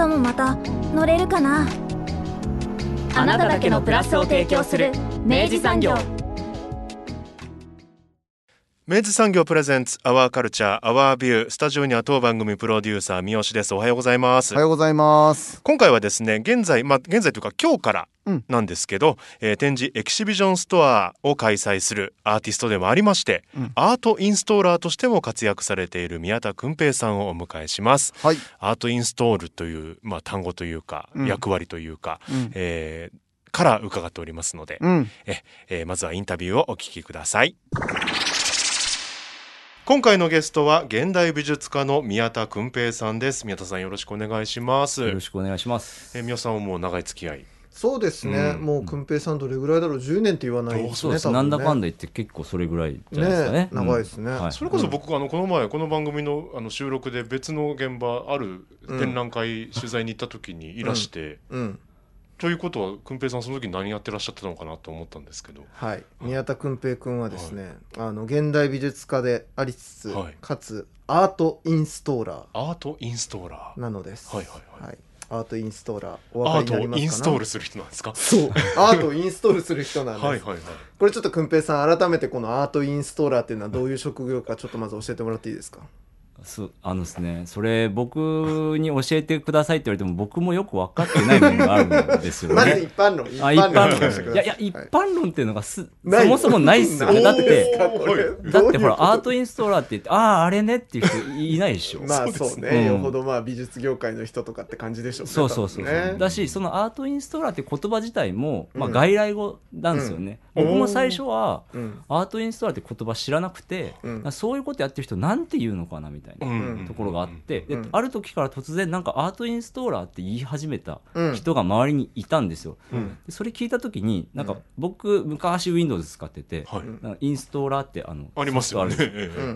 明日もまた乗れるかなあなただけのプラスを提供する明治産業。明治産業プレゼンツアワーカルチャーアワービュースタジオには当番組プロデューサー三好ですおはようございますおはようございます。今回はですね現在まあ現在というか今日からうんなんですけど、えー展示エキシビジョンストアを開催するアーティストでもありまして、うんアートインストーラーとしても活躍されている宮田君平さんをお迎えしますはい。アートインストールというまあ単語というか、うん役割というか、うん。えーから伺っておりますので、うん。ええーまずはインタビューをお聞きください今回のゲストは現代美術家の宮田君平さんです。宮田さんよろしくお願いします。よろしくお願いします。えー宮田さんはもう長い付き合い。そうですね、うん。もう訓平さんどれぐらいだろう？10年って言わないですねそうです、ね。なんだかんだ言って結構それぐらいじゃないですかね。ね長いですね。はい。それこそ僕、あのこの前この番組のあの収録で別の現場ある展覧会取材に行った時にいらして、うんということは君平さんその時何やってらっしゃってたのかなと思ったんですけど。はい。宮田訓平君はですね、あの現代美術家でありつつ、はい。かつアートインストーラアートインストーラー。なのです。はいはいはい。アートインストーラーアート分かりになりますかな？をインストールする人なんですか？そう。アートをインストールする人なんです、はいはいはい。これちょっと訓平さん改めてこのアートインストーラーっていうのはどういう職業かちょっとまず教えてもらっていいですか？そうあのですね、それ僕に教えてくださいって言われても僕もよく分かってない部分があるんですよ まずね。一般論。一般論。いやいや一はい般論っていうのがす、そもそもないっすよ。ね。だってだってほらアーどトインストーラーって言ってあああれねっていう人いないでしょ。まあそうね。うんよほどまあ美術業界の人とかって感じでしょうねそうそうそうだしそのアートインストーラーって言葉自体も、まあ、うん外来語なんですよね、うん。僕も最初はうん。アートインストーラーって言葉知らなくて、うん。そういうことやってる人なんて言うのかなみたいなうんところがあって、でうん。ある時から突然なんかアートインストーラーって言い始めたうん。人が周りにいたんですよ、うん。でそれ聞いた時になんか僕昔 Windows 使ってて、インストーラーってあのありますよね。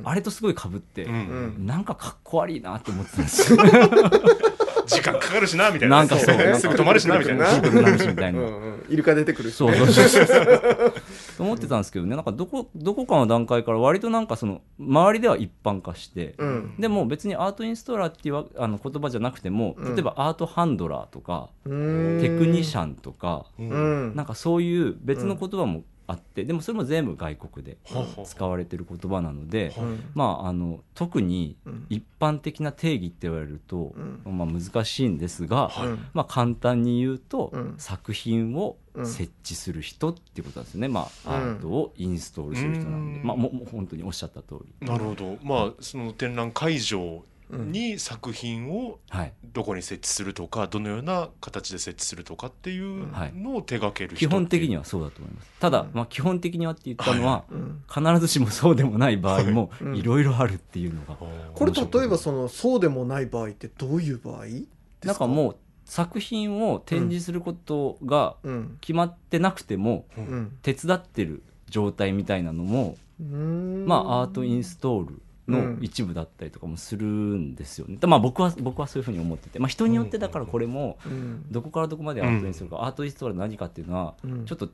あれとすごい被って、うなんかかっこ悪いなって思ってたんですよ 時間かかるしなみたいな。なんかそう。ね。すぐ止まるしなみたいな。そうねシンプルな話みたいな、イルカ出てくるしね。そうそうそう。と思ってたんですけどね、なんかどこ、どこかの段階から割となんかその、周りでは一般化して、うん。でも別にアートインストーラーっていうわあの言葉じゃなくても、うん。例えばアートハンドラーとか、うーん。テクニシャンとか、なんかそういう別の言葉もあって、でもそれも全部外国で使われてる言葉なので、う。んまあ、あの特にうん。一般的な定義って言われると、うん。まあ、難しいんですが、まあ、簡単に言うと、うん。作品をうん。設置する人っていうことなんですよね、まあ、うん。アートをインストールする人なんで、うん。まあ、もう本当におっしゃった通り、なるほど。まあその展覧会場に作品をはい、どこに設置するとかどのような形で設置するとかっていうのを手掛ける人基本的にははそうだと思います。ただ、うん。まあ、基本的にはって言ったのは、うん。必ずしもそうでもない場合もうん。いろいろあるっていうのが、これ例えばそのそうでもない場合ってどういう場合ですなんかもう作品を展示することがうん。決まってなくてもうん。手伝ってる状態みたいなのも、うーん。まあ、アートインストールの一部だったりとかもするんですよね。まあ僕は僕はそういうふうに思ってて、まあ、人によってだからこれもうん。どこからどこまでアートインストールか、アートインストールは何かっていうのはうん。ちょっと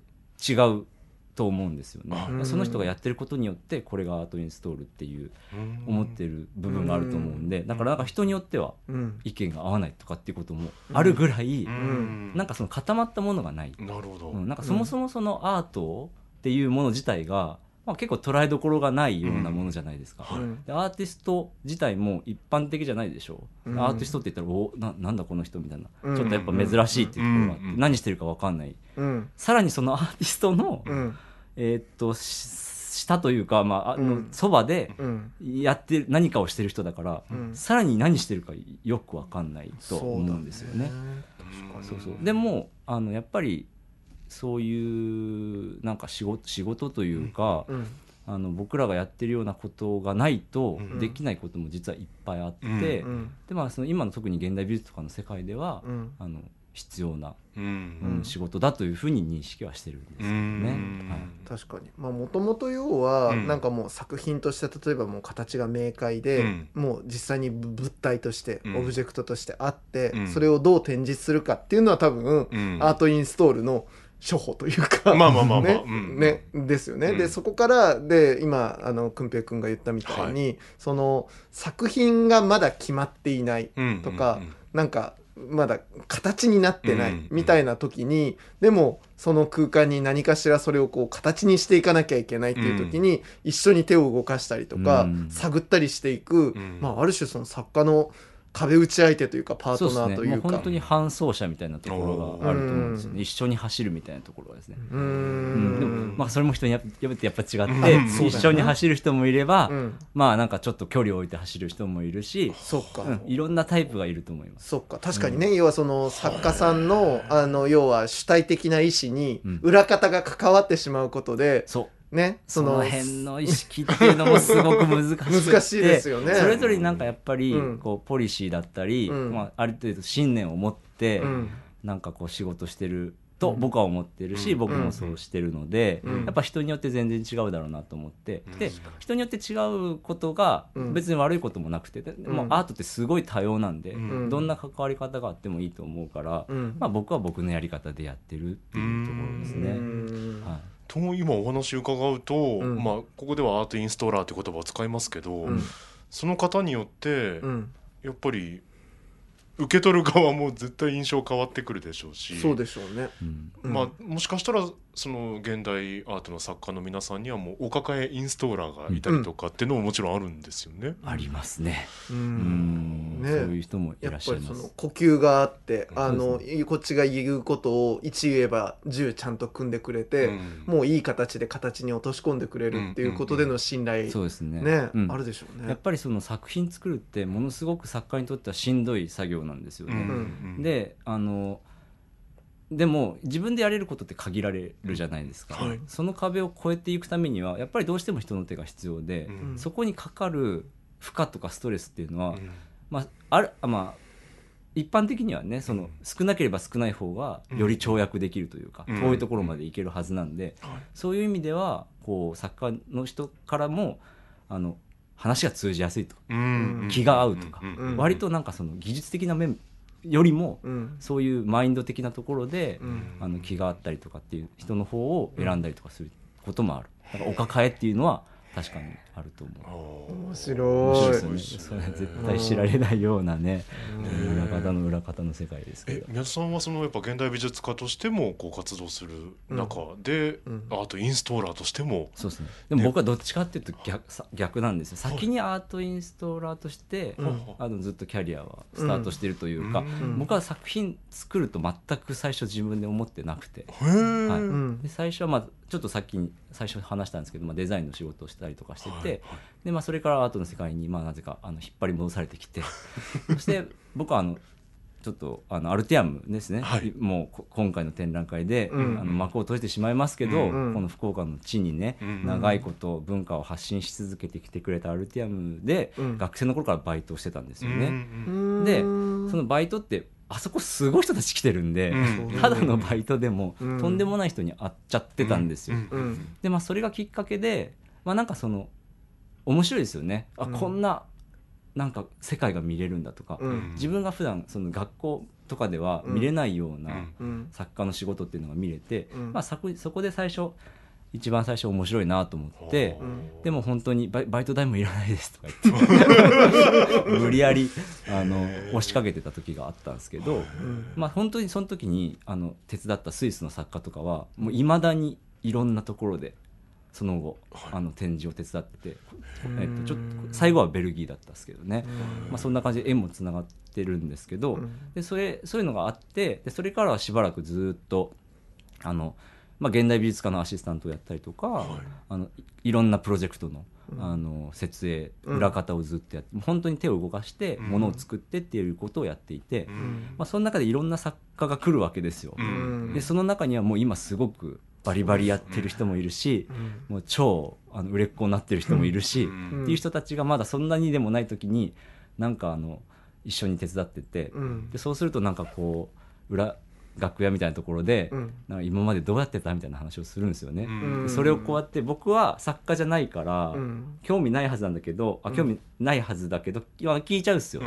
違うと思うんですよね。うん。その人がやってることによってこれがアートインストールっていう思ってる部分があると思うんで、だからなんか人によってはうん。意見が合わないとかっていうこともあるぐらい、うん。なんかその固まったものがない、なるほど、うん。なんかそもそもそのアートっていうもの自体が、まあ、結構捉えどころがないようなものじゃないですか。うん。でアーティスト自体も一般的じゃないでしょう、うん。アーティストって言ったらおななんだこの人みたいな、うん。ちょっとやっぱ珍しいっていうところがあって、うん。何してるか分かんない。うん。さらにそのアーティストの、うん。えーっとし下というか、まあ、あのうん。そばでうん。やってる何かをしてる人だから、うん。さらに何してるかよく分かんないと思うんですよね。うんそうそう。でもあのやっぱりそういうなんか仕事仕事というか、うん。あの僕らがやってるようなことがないとうん。できないことも実はいっぱいあって、うん。うん。でまあ、その今の特に現代美術とかの世界では、うん。あの必要な、ううんん。仕事だというふうに認識はしてるんですけどね。はい。確かに。まあもともと要はうん。なんかもう作品として例えばもう形が明快で、うん。もう実際に物体としてうん。オブジェクトとしてあって、うん。それをどう展示するかっていうのは多分、うん。アートインストールの処方というか。まあまあまあまあ。ね。うん。ね。ですよね、うん。でそこからで今あのくんぺいくんが言ったみたいに、その作品がまだ決まっていないうんとか、うん。なんかまだ形になってないうんみたいな時に、でもその空間に何かしらそれをこう形にしていかなきゃいけないっていう時に、一緒に手を動かしたりとか、うん。探ったりしていく、ん。まあ、ある種その作家の壁打ち相手というかパートナーというか。もう本当に伴走者みたいなところがあると思うんですようね一緒に走るみたいなところがですね、うん。ん。でもまあそれも人にやっやっぱやっぱ違って、一緒に走る人もいれば、うん。まあなんかちょっと距離を置いて走る人もいるし、そっか、うん。いろんなタイプがいると思います。そっか。確かにね、要はその作家さんのあの要は主体的な意思にうん。裏方が関わってしまうことで、そうねその辺の意識っていうのもすごく難し 難しいですよね。それぞれになんかやっぱりうん。こうポリシーだったり、うん。まあ、ある程度信念を持ってうん。なんかこう仕事してると僕は思ってるし、うん。僕もそうしてるので、うん。やっぱ人によって全然違うだろうなと思って、うん。で人によって違うことがうん。別に悪いこともなくて、でもうアートってすごい多様なんで、うん。どんな関わり方があってもいいと思うから、うん。まあ、僕は僕のやり方でやってるっていうところですね。と今お話伺うと、ん。まあここではアートインストーラーって言葉を使いますけど、うん。その方によって、うん。やっぱり受け取る側も絶対印象変わってくるでしょうし。そうでしょうね。まあ、もしかしたらその現代アートの作家の皆さんにはもうお抱えインストーラーがいたりとかっていうのももちろんあるんですよね。ありますね。ううんん、ねそういう人もいやっらっしゃいますぱりその。呼吸があって、うんあのそうでこっちが言うことを1言えば10ちゃんと組んでくれて、うんもういい形で形に落とし込んでくれるっていうことでの信頼、そうですね。ね、うんあるでしょうね。やっぱりその作品作るってものすごく作家にとってはしんどい作業なんですよね。うんであのでも自分でやれることって限られるじゃないですか、はい。その壁を越えていくためにはやっぱりどうしても人の手が必要で、うん。そこにかかる負荷とかストレスっていうのは、うん。まあ、あるあまあ一般的にはねその少なければ少ない方がより跳躍できるというか、うん。遠いところまで行けるはずなんで、はい。そういう意味ではこう作家の人からもあの話が通じやすいとか、うん。気が合うとか割となんかその技術的な面よりもうん。そういうマインド的なところで、うん。あの気があったりとかっていう人の方を選んだりとかすることもある。だからお抱えっていうのは確かにあると思う。面面白いね。それは絶対知られないようなね、うん裏方の裏方の世界ですけど。え宮田さんはそのやっぱ現代美術家としてもこう活動する中で、うんアートインストーラーとしても、そうですね。でも僕はどっちかっていうと逆さ逆なんですよ。先にアートインストーラーとして、うんあのずっとキャリアはスタートしてるというか、うん僕は作品作ると全く最初自分で思ってなくて。はいうんで最初はまあちょっとさっきに最初話したんですけど、まあ、デザインの仕事をしたりとかしてて、はいはい。でまあ、それからアートの世界にまあなぜかあの引っ張り戻されてきて。そして僕はあのちょっとあのアルティアムですね、はい。もうこ今回の展覧会で、うん。あの幕を閉じてしまいますけど、うんこの福岡の地にね、うん長いこと文化を発信し続けてきてくれたアルティアムで、うん。学生の頃からバイトをしてたんですよね。うんでうん。そのバイトってあそこすごい人たち来てるんで、うん。ただのバイトでも、うん。とんでもない人に会っちゃってたんですよ。うんうん。でまあそれがきっかけで、まあ、なんかその面白いですよね。あ、うん。こんななんか世界が見れるんだとか、うん。自分が普段その学校とかでは見れないような作家の仕事っていうのが見れて、うん。まあ、そこそこで最初一番最初面白いなと思って、うん。でも本当にバイバイト代もいらないですとか言って 無理やりあの押しかけてた時があったんですけど、うん。まあ、本当にその時にあの手伝ったスイスの作家とかはもういまだにいろんなところでその後、はい。あの展示を手伝ってえっと、ちょっと最後はベルギーだったんですけどね、まあ、そんな感じで縁もつながってるんですけど、うん。でそれそういうのがあってでそれからはしばらくずっとあのまあ、現代美術家のアシスタントをやったりとか、あのいいろんなプロジェクトのあの設営うん。裏方をずっとやって、本当に手を動かしてうん。ものを作ってっていうことをやっていて、うん。まあ、その中でいろんな作家が来るわけですよ。うん。でその中にはもう今すごくバリバリやってる人もいるし、もう超あの売れっ子になってる人もいるし、うん。っていう人たちがまだそんなにでもない時になんかあの一緒に手伝ってて、うん。でそうするとなんかこう裏楽屋みたいなところで、うん。なんか今までどうやってたみたいな話をするんですよね。それをこうやって僕は作家じゃないから、うん。興味ないはずなんだけどあ興味ないはずだけど、聞いちゃうんですよ、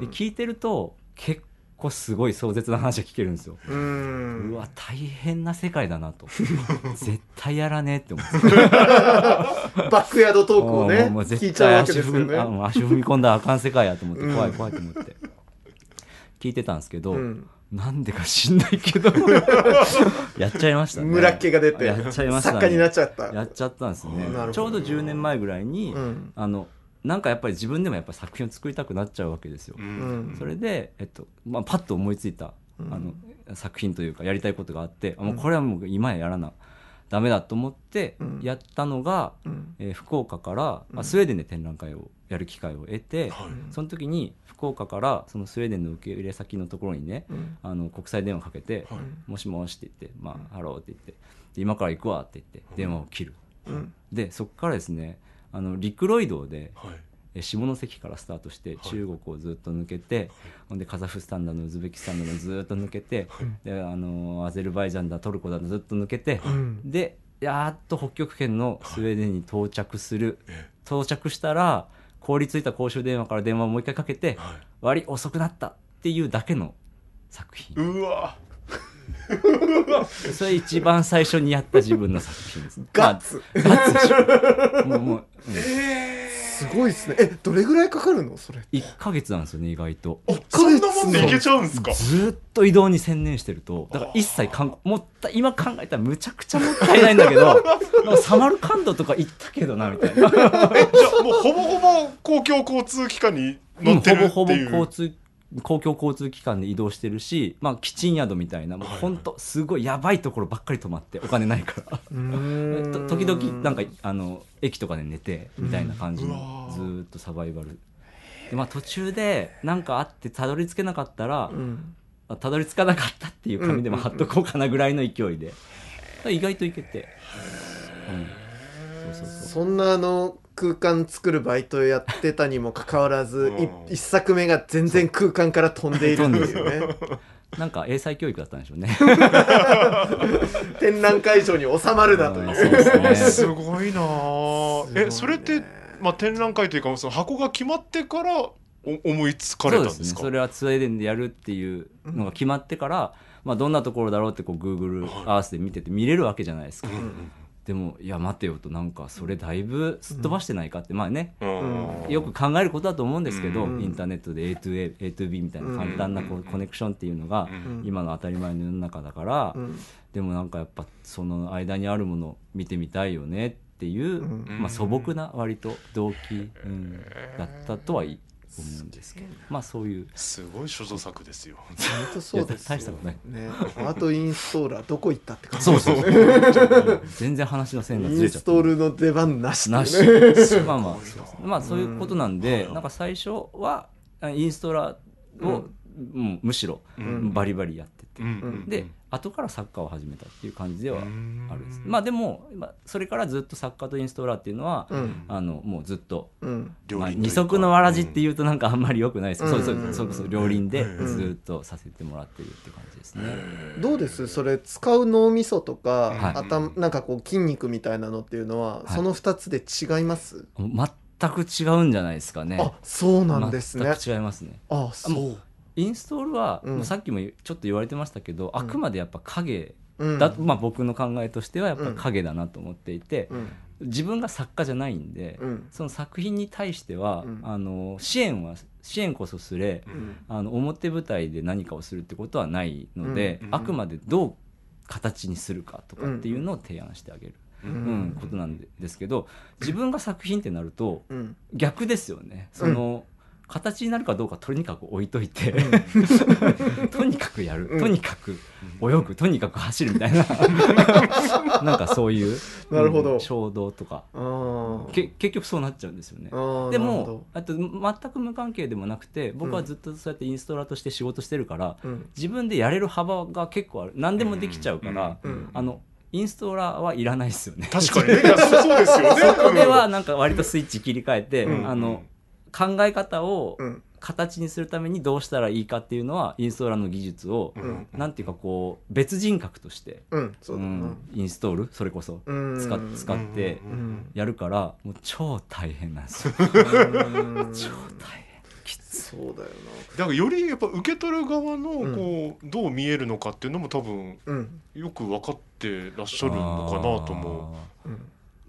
で聞いてると結構すごい壮絶な話が聞けるんですよ。うわ大変な世界だなと。絶対やらねえって思って。バックヤードトークをねもうもう聞い絶ちゃうわけ対足ですよね。足踏み込んだらあかん世界やと思ってうん。怖い怖いと思って。聞いてたんですけど、うん。なんでか知んないけど。やっちゃいましたね。村っ気が出て。やっちゃいましたね。作家になっちゃった。やっちゃったんですね。ちょうど10年前ぐらいに、うん。あのなんかやっぱり自分でもやっぱり作品を作りたくなっちゃうわけですよ、ううん。んそれで、えっとまあ、パッと思いついた、うん。あの作品というかやりたいことがあって、あもうこれはもう今やらなダメだと思ってうん。やったのが、うん。えー福岡から、うん。あスウェーデンで展覧会をやる機会を得て、はい。その時に福岡からそのスウェーデンの受け入れ先のところにね、うん。あの国際電話かけて、もしもしって言って、まあ、ハローって言ってで今から行くわって言って電話を切る、うん。でそこからですねあの陸路移動ではい。え下関からスタートして中国をずっと抜けて、ほんでカザフスタンだのウズベキスタンだのずっと抜けて、であのアゼルバイジャンだトルコだのずっと抜けて、うん。でやっと北極圏のスウェーデンに到着する、到着したら凍りついた公衆電話から電話をもう一回かけてはい「悪い遅くなった」っていうだけの作品。うわ それ一番最初にやった自分の作品ですガッツ。まあガッツでしょ。もうもう、うん。すごいですね。えどれぐらいかかるの？それ1ヶ月なんですよね意外と。そんなもんでいけちゃうんですか？ずーっと移動に専念してるとだから一切かんもった今考えたらむちゃくちゃもったいないんだけど なんかサマルカンドとか行ったけどなみたいな。えじゃあもうほぼほぼ公共交通機関に乗ってるっていう、ほぼほぼ交通公共交通機関で移動してるし、まあ、キチン宿みたいなもう本当すごいやばいところばっかり泊まってお金ないから。と時々なんかあの駅とかで寝てみたいな感じのずーっとサバイバル。で、まあ、途中で何かあってたどり着けなかったら、うん。あたどり着かなかったっていう紙でも貼っとこうかなぐらいの勢いで、意外といけて、うん、そうそうそう。そんなあの空間作るバイトやってたにもかかわらずうん。い一作目が全然空間から飛んでいるっていうね。なんか英才教育だったんでしょうね。展覧会場に収まるなという。うんそうですね。すごいなあ。すごいね。えそれって、まあ、展覧会というかその箱が決まってからお思いつかれそうたんですか？ですね。それはスウェーデンでやるっていうのが決まってから、まあ、どんなところだろうってこう Google アースで見てて見れるわけじゃないですか、でもいや待てよとなんかそれだいぶすっ飛ばしてないかって、まあねうん。よく考えることだと思うんですけど、うん。インターネットで A to A、A to B みたいな簡単なこうコネクションっていうのがうん。今の当たり前の世の中だから、うん。でもなんかやっぱその間にあるものを見てみたいよねっていう、うん。まあ、素朴な割と動機、うん、だったとは思うんですけど、まあそういう。すごい所蔵作ですよ。本当そうです大したことない。ね。アートインストーラーどこ行ったって感じそうそう全然話の線がずインれちゃったストールの出番なしなね。しまあまあまあそういうことなんで、なんか最初はあインストラを、もうむしろうん。バリバリやってて、うん。で後からサッカーを始めたっていう感じではうん。あるんです。まあでも、まあ、それからずっと作家とインストーラーっていうのは、うん。あのもうずっと、うん。まあ、二足のわらじっていうとなんかあんまり良くないですけど、うん。そうそうそう。そう両輪でうん。ずっとさせてもらってるって感じですね。どうです？それ使う脳みそとか、はい。頭なんかこう筋肉みたいなのっていうのは、その2つで違います？全く違うんじゃないですかね。あそうなんですね。全く違いますね。あそうインストールは、うん。もうさっきもちょっと言われてましたけど、あくまでやっぱ影うん。だ、まあ、僕の考えとしてはやっぱ影だなと思っていて、うん。自分が作家じゃないんで、うん。その作品に対しては、うん。あの支援は支援こそすれ、うん。あの表舞台で何かをするってことはないので、うん。あくまでどう形にするかとかっていうのを提案してあげる、ううんんことなんでですけど自分が作品ってなるとうん。逆ですよね。その、形になるかどうかとにかく置いといて、とにかくやる、とにかく泳ぐ。とにかく走るみたいな。なんかそういうなるほど。うん衝動とか。け結局そうなっちゃうんですよね。でもあと全く無関係でもなくて僕はずっとそうやってインストラとして仕事してるから、自分でやれる幅が結構ある。何でもできちゃうから、うん。あのインストラはいらないですよね。確かにね。そうですよね。そこではなんか割とスイッチ切り替えて、うん。あの考え方をうん。形にするためにどうしたらいいかっていうのはインストーラーの技術を、うん。なんていうかこう別人格として、インストール？それこそ。うん。使っ使ってうんやるからもう超大変なんですよ。うん。超大変。きつそうだよだからよりやっぱ受け取る側のうん。こうどう見えるのかっていうのも多分なうん。よく分かってらっしゃるのかなと思うん。う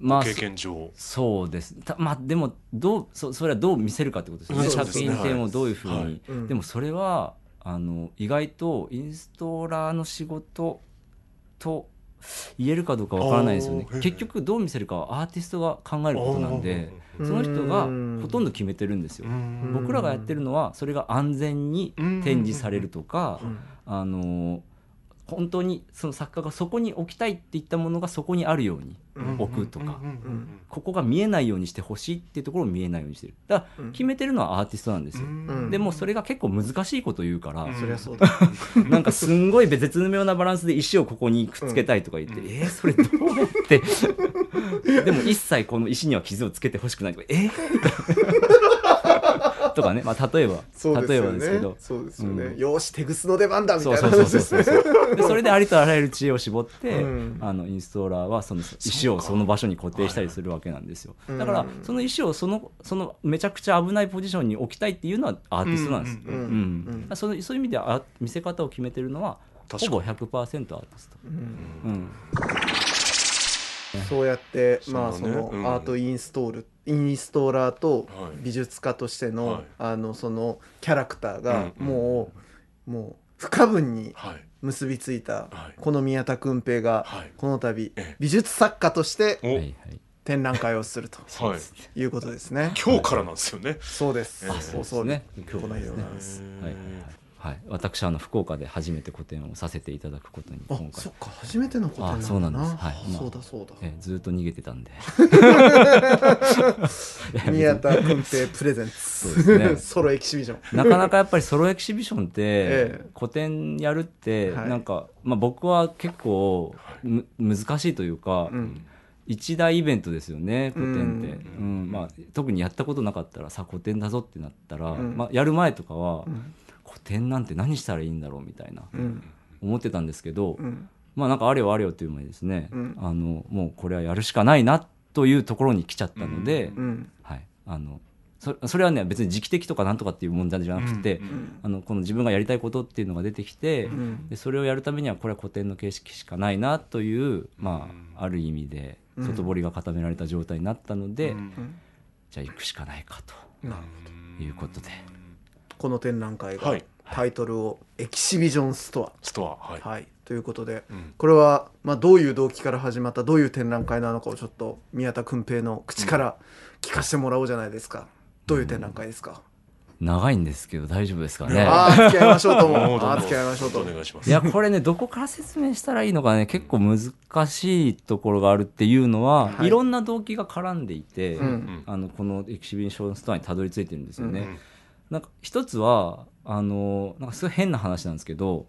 まあ経験上。そうです。たまあでもどうそそれはどう見せるかってことですよね。作そうですね。品展をどういうふうに、はい。うん。でもそれはあの意外とインストーラーの仕事と言えるかどうかわからないですよね。結局どう見せるかはアーティストが考えることなんでうんその人がほとんど決めてるんですよ。うん。僕らがやってるのはそれが安全に展示されるとかうん。あの本当にその作家がそこに置きたいって言ったものがそこにあるようにうん。置くとか。うんうんここが見えないようにしてほしいっていうところを見えないようにしてる。だからうん決めてるのはアーティストなんですよ。うん。でもそれが結構難しいこと言うから、うん。そりゃそうだ。なんかすんごい絶妙なバランスで石をここにくっつけたいとか言って、うん。えー、それどうやって？でも一切この石には傷をつけてほしくないとかえー、とかね、まあ、例えば、例えそうですよね。ばですけど。そうですよね。うん。よし手ぐすの出番だみたそういな。そうそうそう話ですねそう。でそれでありとあらゆる知恵を絞って、うん。あのインストーラーはその石をその場所に固定したりするわけなんですよ、はいだからうん。その石をそのそのめちゃくちゃ危ないポジションに置きたいっていうのはアーティストなんです、うんそのそういう意味ではあ見せ方を決めてるのはほぼ100%アーティスト、うん。うん、そうやってまあそのアートインストールインストーラーとはい。美術家としてはい。のあのそのキャラクターがうんもうもう不可分にはい。結びついたはい。この宮田君平がはい。この度ええ。美術作家として展覧会をすると はい。いうことですね。今日からなんですよね。そうです。あそうそうね。このようなんです。はいはい。はい、私あの福岡で初めて個展をさせていただくことにあ今、回。そっか。初めてのことあそうなんです。はい。あまあそうだそうだ。えずっと逃げてたんで。宮田君平プレゼンそうですね。ツ ソロエキシビジョン。なかなかやっぱりソロエキシビションってええ。個展やるってはい。なんか、まあ、僕は結構む難しいというか、うん。一大イベントですよね個展って、ううんまあ、特にやったことなかったらさ個展だぞってなったら、うん。まあ、やる前とかは、うん個展なんて何したらいいんだろうみたいなうん。思ってたんですけど、うん。まあなんかあれよあれよという前にですね、うん。あのもうこれはやるしかないなというところに来ちゃったので、うん。はい、あのそそれはね別に時期的とかなんとかっていう問題じゃなくて、うん。あのこの自分がやりたいことっていうのが出てきて、うん。でそれをやるためにはこれは古典の形式しかないなという、まあ、ある意味でうん。外堀が固められた状態になったので、うん。じゃあ行くしかないかなるということで、この展覧会が。はいタイトルをエキシビジョンストストアはいア。はいということでうんこれはまあどういう動機から始まったどういう展覧会なのかをちょっと宮田君平の口から聞かせてもらおうじゃないですか。どういう展覧会ですか？長いんですけど大丈夫ですかね？ああ付き合いましょうと もうああ付き合いましょうとお。願いします。いや、これね、どこから説明したらいいのかね、結構難しいところがあるっていうのは、はいい、ろんな動機が絡んでいて、うんあの、このエキシビションストアにたどり着いてるんですよね。うんなんか、一つは、あの、なんかすごい変な話なんですけど、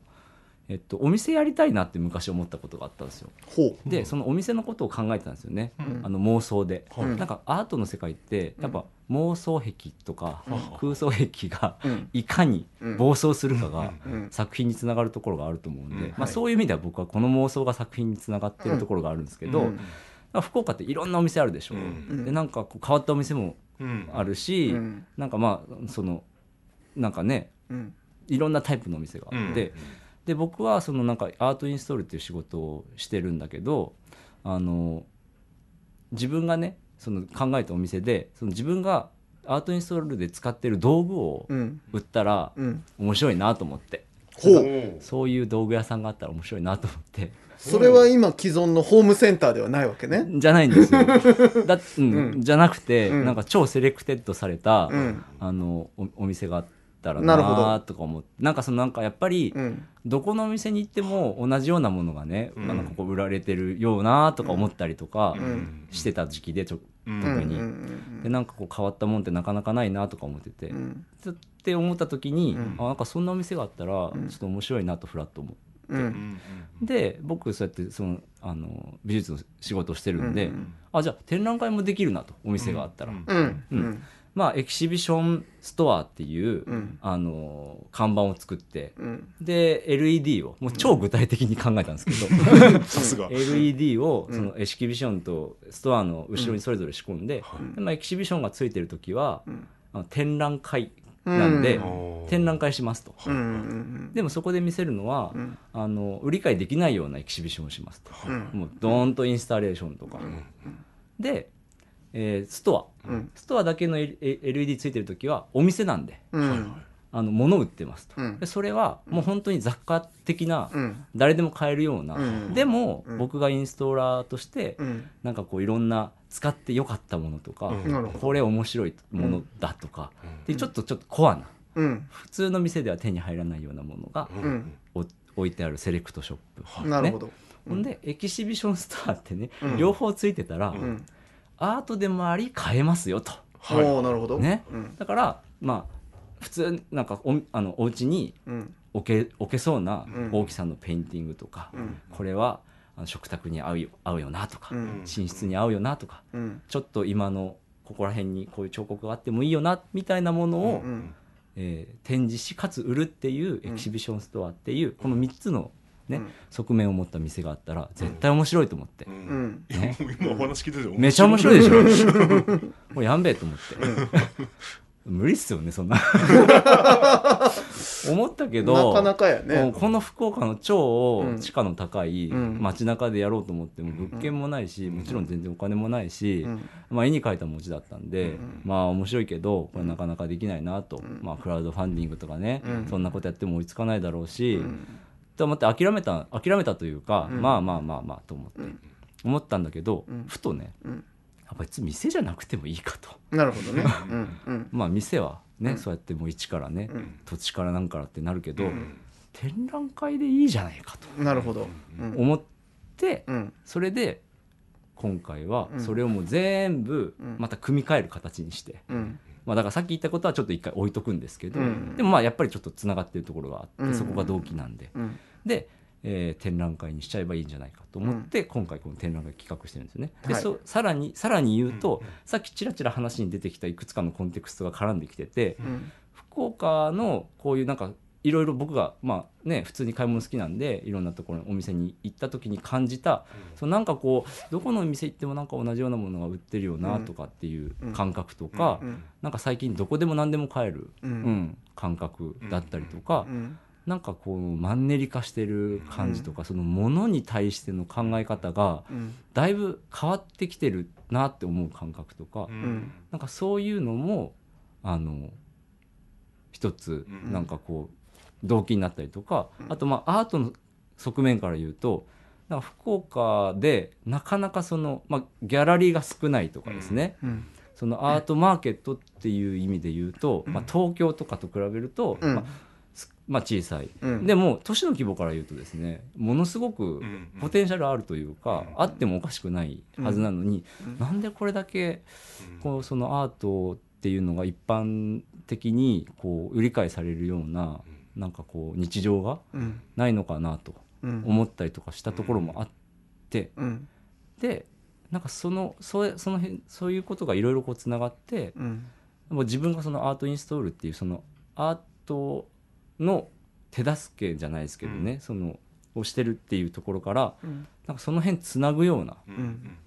えっと、お店やりたいなって昔思ったことがあったんですよ。ほで、そのお店のことを考えてたんですよね。ん。あの妄想で、はい。なんかアートの世界ってやっぱ妄想癖とかうん。空想癖がうん。いかに暴走するかが作品につながるところがあると思うんで、うん。まあ、はい。そういう意味では僕はこの妄想が作品につながってるところがあるんですけど、福岡っていろんなお店あるでしょ、うん。でなんかこう変わったお店もうん。あるし、うん。なんかまあそのなんかねうん。いろんなタイプのお店があって、で僕はそのなんかアートインストールっていう仕事をしてるんだけどあの自分がねその考えたお店でその自分がアートインストールで使ってる道具をうん。売ったらうん。面白いなと思って。ほう。うそういう道具屋さんがあったら面白いなと思って。それは今既存のホームセンターではないわけね。じゃないんですよ。だうん。うん。じゃなくて、うん。なんか超 selected された、うん。あのおお店があったらなるほど。なとか思って。なんかそのなんかやっぱり、うん。どこのお店に行っても同じようなものがね、うん。あのここ売られてるようなとか思ったりとかん。してた時期でちょうん。特に、うんうんでなんかこう変わったもんってなかなかないなとか思ってて、うん。うんって思った時に、うん。あなんかそんなお店があったらちょんっと面白いなとフラッと思って。ううん。んで僕そうやってそのあの美術の仕事をしてるんで、うんあじゃあ展覧会もできるなとお店があったら、うん。うん。ううんんまあエキシビションストアっていう、うん。あの看板を作ってうん。で LED をもう超具体的に考えたんですけど、さすが。LED をうん。そのエキシビションとストアの後ろにそれぞれ仕込んで,、はい。でまあ、エキシビションがついてる時は、ん。あの展覧会なんで、うん。展覧会しますと。うんうんでもそこで見せるのは、うん。あの売り買いできないようなエキシビションをしますと、うん。もうドーンとインスタレーションとか、で、えーストア、うん。ストアだけの L- LED ついてる時はお店なんで。うん。あの物売ってますと、うん。でそれはもう本当に雑貨的な、うん。誰でも買えるような、うん。でも、うん。僕がインストーラーとして、うん。なんかこういろんな使ってよかったものとか、うん。なるほど。これ面白いものだとか、うん。でちょっとちょっとコアなうん。普通の店では手に入らないようなものがうん。お置いてあるセレクトショップ、なるほど。ほんでエキシビションストアってね、うん。両方ついてたら、うんアートでもあり買えますよと、はい。なるほど。ね。うん。だからまあ普通なんかおあのお家にうん。置け置けそうなうん。大きさのペインティングとか、うん。これはあの食卓に合うよ合うよなとか、うん。寝室に合うよなとかうん。ちょっと今のここら辺にこういう彫刻があってもいいよなみたいなものを、うんえー展示しかつ売るっていうエキシビションストアっていうこの3つの、ねうん。側面を持った店があったら絶対面白いと思って、ううん。んいやもう今お話聞いててめちゃ面白いでしょ。もうやんべえと思って。無理っすよねそんな。思ったけどなかなかね。この福岡の超うん。地価の高いうん。街中でやろうと思っても物件もないしもちろん全然お金もないし、うん。まあ、絵に描いた文字だったんで、うん。まあ面白いけどこれなかなかできないなと、ん。まあ、クラウドファンディングとかね、うん。そんなことやっても追いつかないだろうし、うんと思って諦めた諦めたというか、うん。まあまあまあまあと思って、うん。思ったんだけど、うん。ふとねうん。やっぱ別に店じゃなくてもいいかと。なるほどね。まあ店はね、うん。そうやってもう一からね、うん。土地からなんからってなるけど、うん。展覧会でいいじゃないかと。なるほど。うん。思って、うん。それで今回はうん。それをもう全部うん。また組み替える形にして、うんまあ、だからさっき言ったことはちょっと一回置いとくんですけど、うん。でもまあやっぱりちょっとつながってるところがあって、うん。そこが動機なんで。うん。で、えー展覧会にしちゃえばいいんじゃないかと思って、今回この展覧会企画してるんですよね。で、はい。そさらにさらに言うと、さっきちらちら話に出てきたいくつかのコンテクストが絡んできてて、うん。福岡のこういうなんかいろいろ僕がまあね普通に買い物好きなんでいろんなところにお店に行った時に感じた、そのなんかこうどこのお店行ってもなんか同じようなものが売ってるよなとかっていう感覚とか、うん。なんか最近どこでも何でも買える、ううん。ん感覚だったりとか、うん。なんかこうマンネリ化してる感じとか、そのものに対しての考え方がうん。だいぶ変わってきてるなって思う感覚とか、うん。なんかそういうのもあの一つうん。なんかこう動機になったりとか、あとまあアートの側面から言うとなんか福岡でなかなかその、まあ、ギャラリーが少ないとかですね、うん。そのアートマーケットっていう意味で言うと、まあ、東京とかと比べると、うん。まあすまあ、小さい、うん。でも都市の規模から言うとですねものすごくうんポテンシャルあるというか、あってもおかしくないはずなのに、なんでこれだけこうそのアートっていうのが一般的にこう売り買いされるようななんかこう日常がうん。ないのかなとうん。思ったりとかしたところもあってうん。でなんかそのそその辺そういうことがいろいろこうつながってうん。もう自分がそのアートインストールっていうそのアートの手助けじゃないですけどね、そのをしてるっていうところからうん。なんかその辺つなぐようなうん。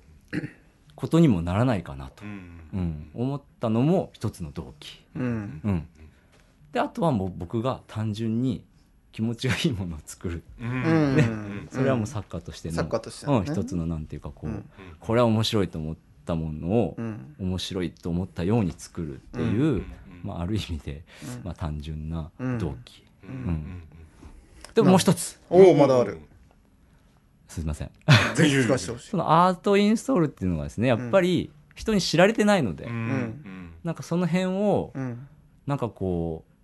ことにもならないかなと。う、ん。うん、思ったのも一つの動機。うん。うん、であとはもう僕が単純に気持ちがいいものを作る。うん。それはもう作家としての、作家としてうん、一つのなんていうかこう、うん。これは面白いと思ったものをうん。面白いと思ったように作るっていう、ん。まあ、ある意味で、うん。まあ、単純な動機、うん。うん。でももう一つ。おおまだある。すみません。そのアートインストールっていうのがですねやっぱり人に知られてないので、うん。ん。なんかその辺をうん。なんかこう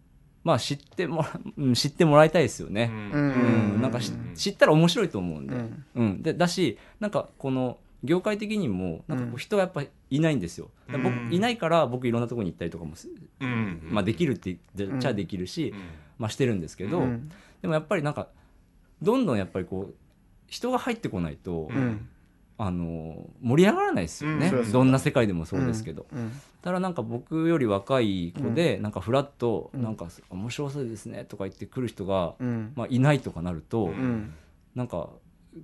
まあ知ってもらうん知ってもらいたいですよね、ううん。んなんかし知ったら面白いと思うんで,、うん。うん。でだしなんかこの業界的にもなんかこう人がやっぱりいないんですよ、うん。僕いないから僕いろんなところに行ったりとかもす、うん。まあ、できるって言っちゃできるし、まあ、してるんですけど、うん。でもやっぱりなんかどんどんやっぱりこう人が入ってこないと、うんあの盛り上がらないですよね、うんどんな世界でもそうですけど、うんただなんか僕より若い子で、なんかフラッと、うん。なんか面白そうですねとか言ってくる人が、うん。まあ、いないとかなると、うん。なんか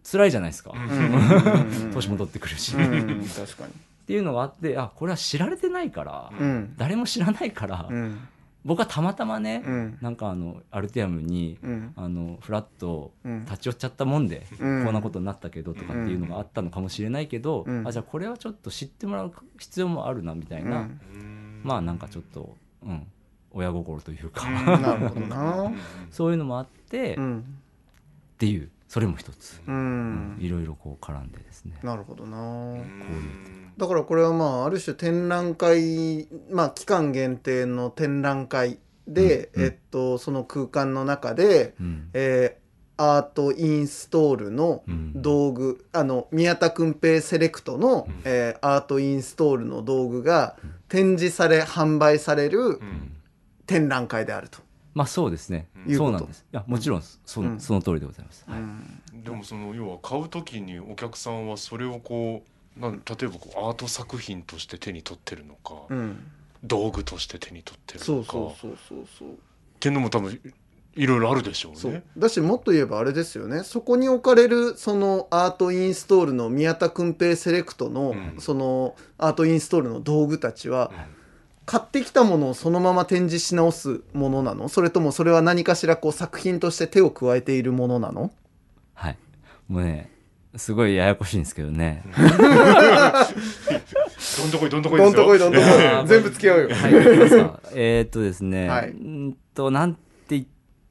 辛いじゃないですか、うん。年も取ってくるし、うん。っ確かに。ていうのがあってあこれは知られてないから、うん。誰も知らないから、うん僕はたまたまね、うん。なんかあのアルティアムに、うん。あのフラッとうん。立ち寄っちゃったもんで、うん。こんなことになったけどとかっていうのがあったのかもしれないけど、うん。あじゃあこれはちょっと知ってもらう必要もあるなみたいな、うん。まあなんかちょっと、うん、親心というか、そういうのもあって、っうん。ていうそれも一つ、ううん。んいろいろこう絡んでですね、なるほどな。うんだからこれはまあある種展覧会まあ期間限定の展覧会で、うんうん。えっとその空間の中で、うん。えーアートインストールのうん。道具、あの宮田君平セレクトの、えーアートインストールの道具が展示され販売されるうん。展覧会であると。まあそうですね、いうそうなんです。いやもちろんそ,、うん。その通りでございます、はい。うん。でもその要は買う時にお客さんはそれをこうなん例えばこうアート作品として手に取ってるのか、うん、道具として手に取ってるそうのか。そうそうそうそうっていうのも多分いろいろあるでしょうね。そう。だしもっと言えばあれですよね。そこに置かれるそのアートインストールの宮田君平セレクトの、うん。そのアートインストールの道具たちは、買ってきたものをそのまま展示し直すものなの？それともそれは何かしらこう作品として手を加えているものなの？はい。もうねすごいややこしいんですけどね、どんとこいどんとこいどんですよ。とこいどんとこい。全部付き合うよ、はい、えーっとですね、はい。んとなんて言っ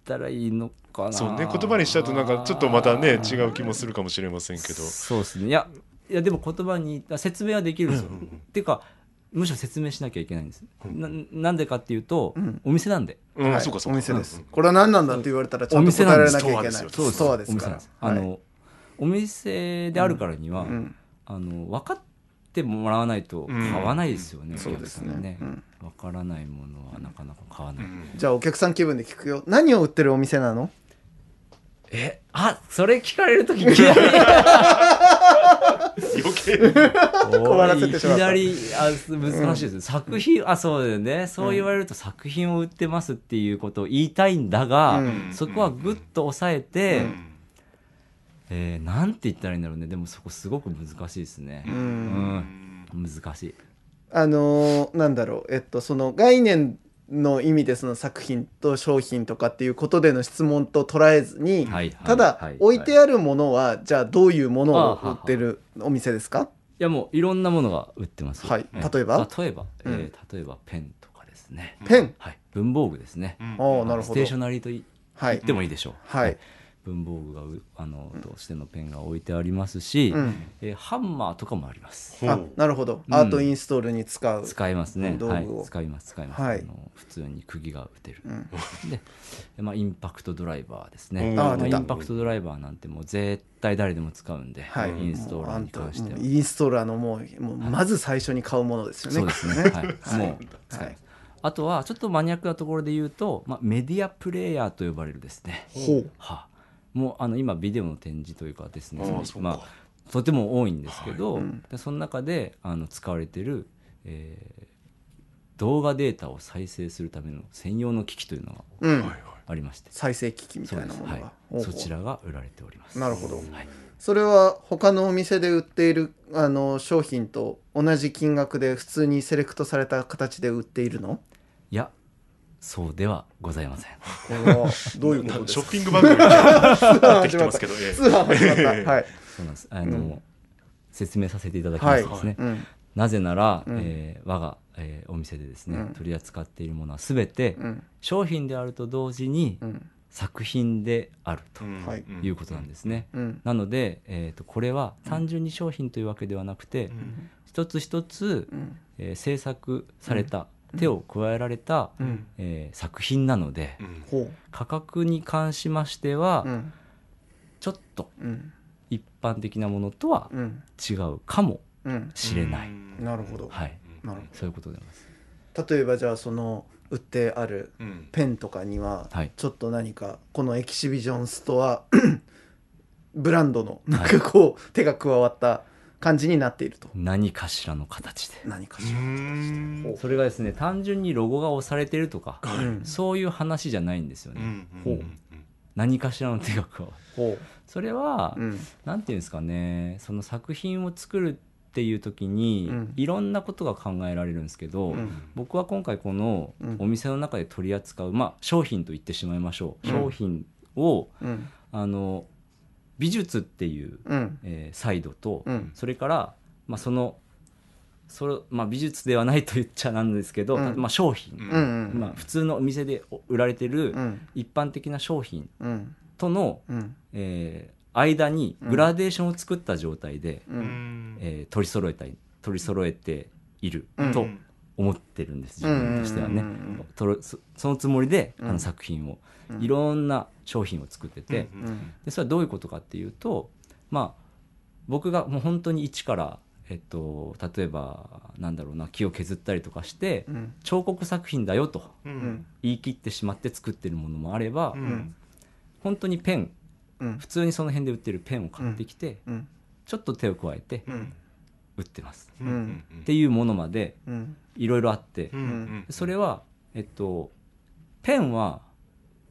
たらいいのかな。そうね言葉にしちゃうとなんかちょっとまたね違う気もするかもしれませんけど。そうですね。いやいやでも言葉に説明はできるんですよ、っ ていうかむしろ説明しなきゃいけないんです、ななんでかっていうと、ん。お店なんで。うん、はい。そうかそうか。お店です、うん。これは何なんだって言われたらちゃんと答えられなきゃいけない。お店なんです。そうですか。らお店あの、お店であるからには、うん。あの分かってもらわないと買わないですよね、んお客さん。そうですね。うん。分からないものはなかなか買わない、うん。じゃあお客さん気分で聞くよ。何を売ってるお店なの？えあそれ聞かれるときいきなり余計 困らせてしまった。いきなりあ難しいです、作品あそうだよね。そう言われると作品を売ってますっていうことを言いたいんだが、うん。そこはぐっと抑えて、うん。えーなんて言ったらいいんだろうね。でもそこすごく難しいですね、ううんん。難しい。あのーなんだろう。えっとその概念の意味でその作品と商品とかっていうことでの質問と捉えずに、はいはいただ、はい置いてあるものはじゃあどういうものを売ってるお店ですか？いやもういろんなものが売ってます。はい。え例えば？例えば、うん。えー例えばペンとかですね。ペン？はい。文房具ですね。うん。ああなるほど。ステーショナリーと言はい。ってもいいでしょう。はい文房具がうあのとしてのペンが置いてありますし、うんえーハンマーとかもあります。あなるほど、うんアートインストールに使う使いますね。道具をはい。使います使います。はいあの普通に釘が打てる。んで、まあインパクトドライバーですね。まあインパクトドライバーなんてもう絶対誰でも使うんで、はいインストーラーに関しては。インストーラーのもうもうまず最初に買うものですよねそうですね。はい。もう使います。あとはちょっとマニアックなところで言うと、まあ、メディアプレイヤーと呼ばれるですね。ほうはあ、もうあの今ビデオの展示というかですねまあ、とても多いんですけど、はい。うん。でその中であの使われてる、えー動画データを再生するための専用の機器というのがありまして、再生機器みたいなものが、はい、そうちらが売られております。なるほど。はい、それは他のお店で売っているあの商品と同じ金額で普通にセレクトされた形で売っているの？いやそうではございません。どういうことですか？ショッピング番組みたいになってきてますけど、ええ。通販始まった。はい、そうなんです。あの、うん。説明させていただきますとですね、うん。なぜなら、うん。えー我が、えーお店でですね、うん。取り扱っているものは全てうん。商品であると同時にうん。作品であるということなんですね。うん。なので、えー、とこれは単純に商品というわけではなくて、うん。一つ一つ、うん。えー制作された、手を加えられた、うん。えー作品なので、うん。ほ価格に関しましては、ううん。ちょっとうん。一般的なものとはうん。違うかもうん。しれない、うん。なるほど。はい、なるそういうことでます。ほど例えばじゃあその売ってあるうん。ペンとかにははい。ちょっと何かこのエキシビジョンストア ブランドのなんかこう手が加わった感じになっていると。何かしらの形で。う何かしらん。ほそれがですね単純にロゴが押されてるとか、うんそういう話じゃないんですよね、うん。ほう。うん何かしらの手が加わるほそれは、ううん。なんていうんですかねその作品を作るっていう時に、うん。いろんなことが考えられるんですけど、うん。僕は今回このうん。お店の中で取り扱う、まあ、商品と言ってしまいましょう、うん。商品をうん。あの美術っていう、うん。えーサイドと、うん。それから、まあ、そのそれ、まあ、美術ではないと言っちゃなんですけど、うん。まあ、商品、うんうんまあ、普通のお店で売られてるうん。一般的な商品うん。との、うん。えー間にグラデーションを作った状態で、ううん。んえー取り揃えたい取り揃えているうん。と思ってるんです、自分としてはね、うんうんうん。うんとろそそのつもりで、うん。あの作品を、うん。いろんな商品を作ってて、うんうんでそれはどういうことかっていうとまあ僕がもう本当に一から、えっと、例えばなんだろうな木を削ったりとかして、うん。彫刻作品だよと言い切ってしまって作ってるものもあれば、うん。本当にペンうん。普通にその辺で売ってるペンを買ってきて、うん。ちょっと手を加えてうん売ってます、うん。うんっていうものまでうん。いろいろあって、うん。うん。それはえっとペンは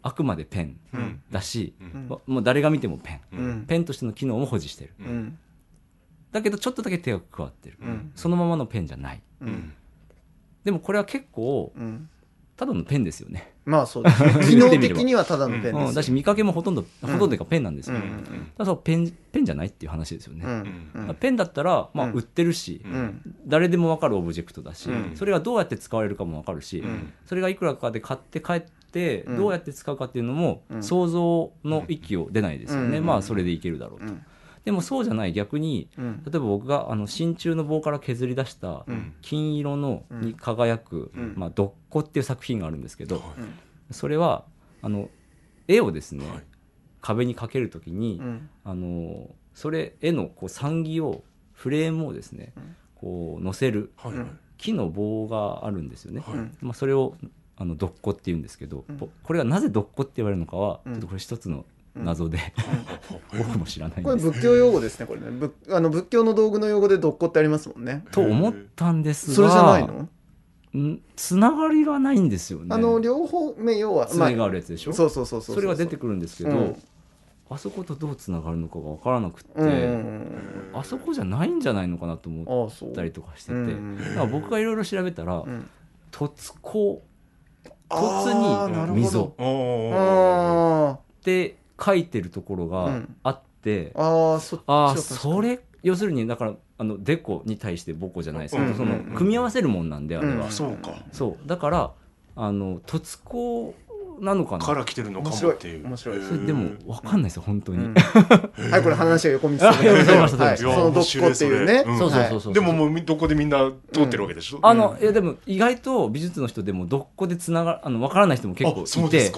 あくまでペンうん。だし、うん。わもう誰が見てもペン、うん。ペンとしての機能も保持してる。うんだけどちょっとだけ手が加わってる、うんそのままのペンじゃないうんでもこれは結構うんただのペンですよね、まあそうですね。機能的にはただのペンうん、ですだし見かけもほとんど、ほとんどというかペンなんですよ、うんだからそうペンペンじゃないっていう話ですよね、うんうんペンだったら、まあ、うん。売ってるし、うん。誰でも分かるオブジェクトだし、うん。それがどうやって使われるかも分かるし、ん。それがいくらかで買って帰ってうん。どうやって使うかっていうのもうん。想像の域を出ないですよね、うん。まあそれでいけるだろうと、うんでもそうじゃない。逆にうん。例えば僕があの真鍮の棒から削り出したうん。金色のうんに輝くうん「まあ、どっこ」っていう作品があるんですけど、はい。それはあの絵をですね、はい。壁にかけるときに、うん。あのそれ絵のこう産木をフレームをですね、うん。こう乗せる木の棒があるんですよね、はい。うんまあ、それをあのどっこって言うんですけど、これがなぜどっこって言われるのかは、うん。ちょっとこれ一つの謎で、僕も知らないんこれ仏教用語ですねこれね。ぶあの仏教の道具の用語でどっこってありますもんね。と思ったんですがそれじゃないの？ん？つながりがないんですよね。あの両方目要は爪があるやつでしょ、そうそうそうそうそれが出てくるんですけど、うん。あそことどうつながるのかが分からなくって、うん。うんあそこじゃないんじゃないのかなとうん思ったりとかしてて、うん。だから僕がいろいろ調べたら、うん。凸鋼あーなるほど。溝。あー。あって書いてるところがうん。あって、あああそっちあそれ要するにだからあのデコに対してボコじゃないですけど、うんその組み合わせるもんなんであれは、うんそうか。そう。だからあの凸鋼なのかな？から来てるのかもっていう。面白い。面白い。それでも分かんないですよ本当に、うん。はいこれ話が横道そのどっこっていうね。うんそうそうそうそう、でももうみどこでみんな通ってるわけでしょ？あの、いやでも意外と美術の人でもどっこでつながあの分からない人も結構あそういて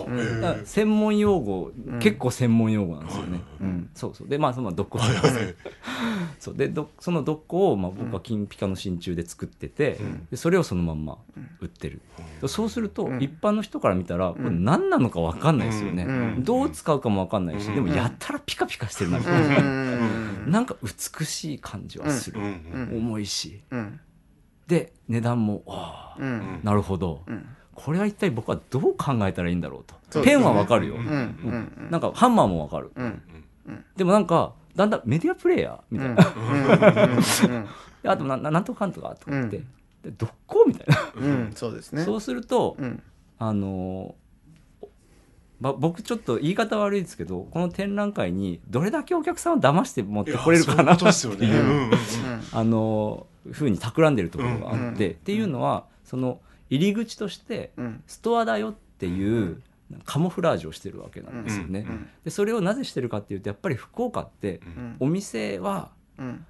専門用語、ん。結構専門用語なんですよね、ううん。んそうそう。でまあそのどっこはいはいはい。そう。でどそのどっこを、まあ、僕は金ピカの真鍮で作ってて、ん。でそれをそのまんま売ってる、そうすると、うん。一般の人から見たらこれ何なのか分かんないですよね、うん。どう使うかも分かんないし、うん。でもやったらピカピカしてるなみうたいな、ん。なんか美しい感じはする、重いしうん。で値段もああ、うん。なるほど、うん。これは一体僕はどう考えたらいいんだろうと。ペンは分かるよ、ううん。うん。なんかハンマーも分かる、うんでもなんかだんだんメディアプレイヤーみうん。たいな、あとなななんとかかんとかとか言って、うん。でどっこみたいな、うん。そうですね。そうすると、うん。あのーば僕ちょっと言い方悪いですけどこの展覧会にどれだけお客さんを騙して持ってこれるかなそういうあのーふうに企んでるところがあって、うん。っていうのはその入り口としてうん。ストアだよっていうカモフラージュをしてるわけなんですよね。うんでそれをなぜしてるかっていうとやっぱり福岡ってうん。お店はうん。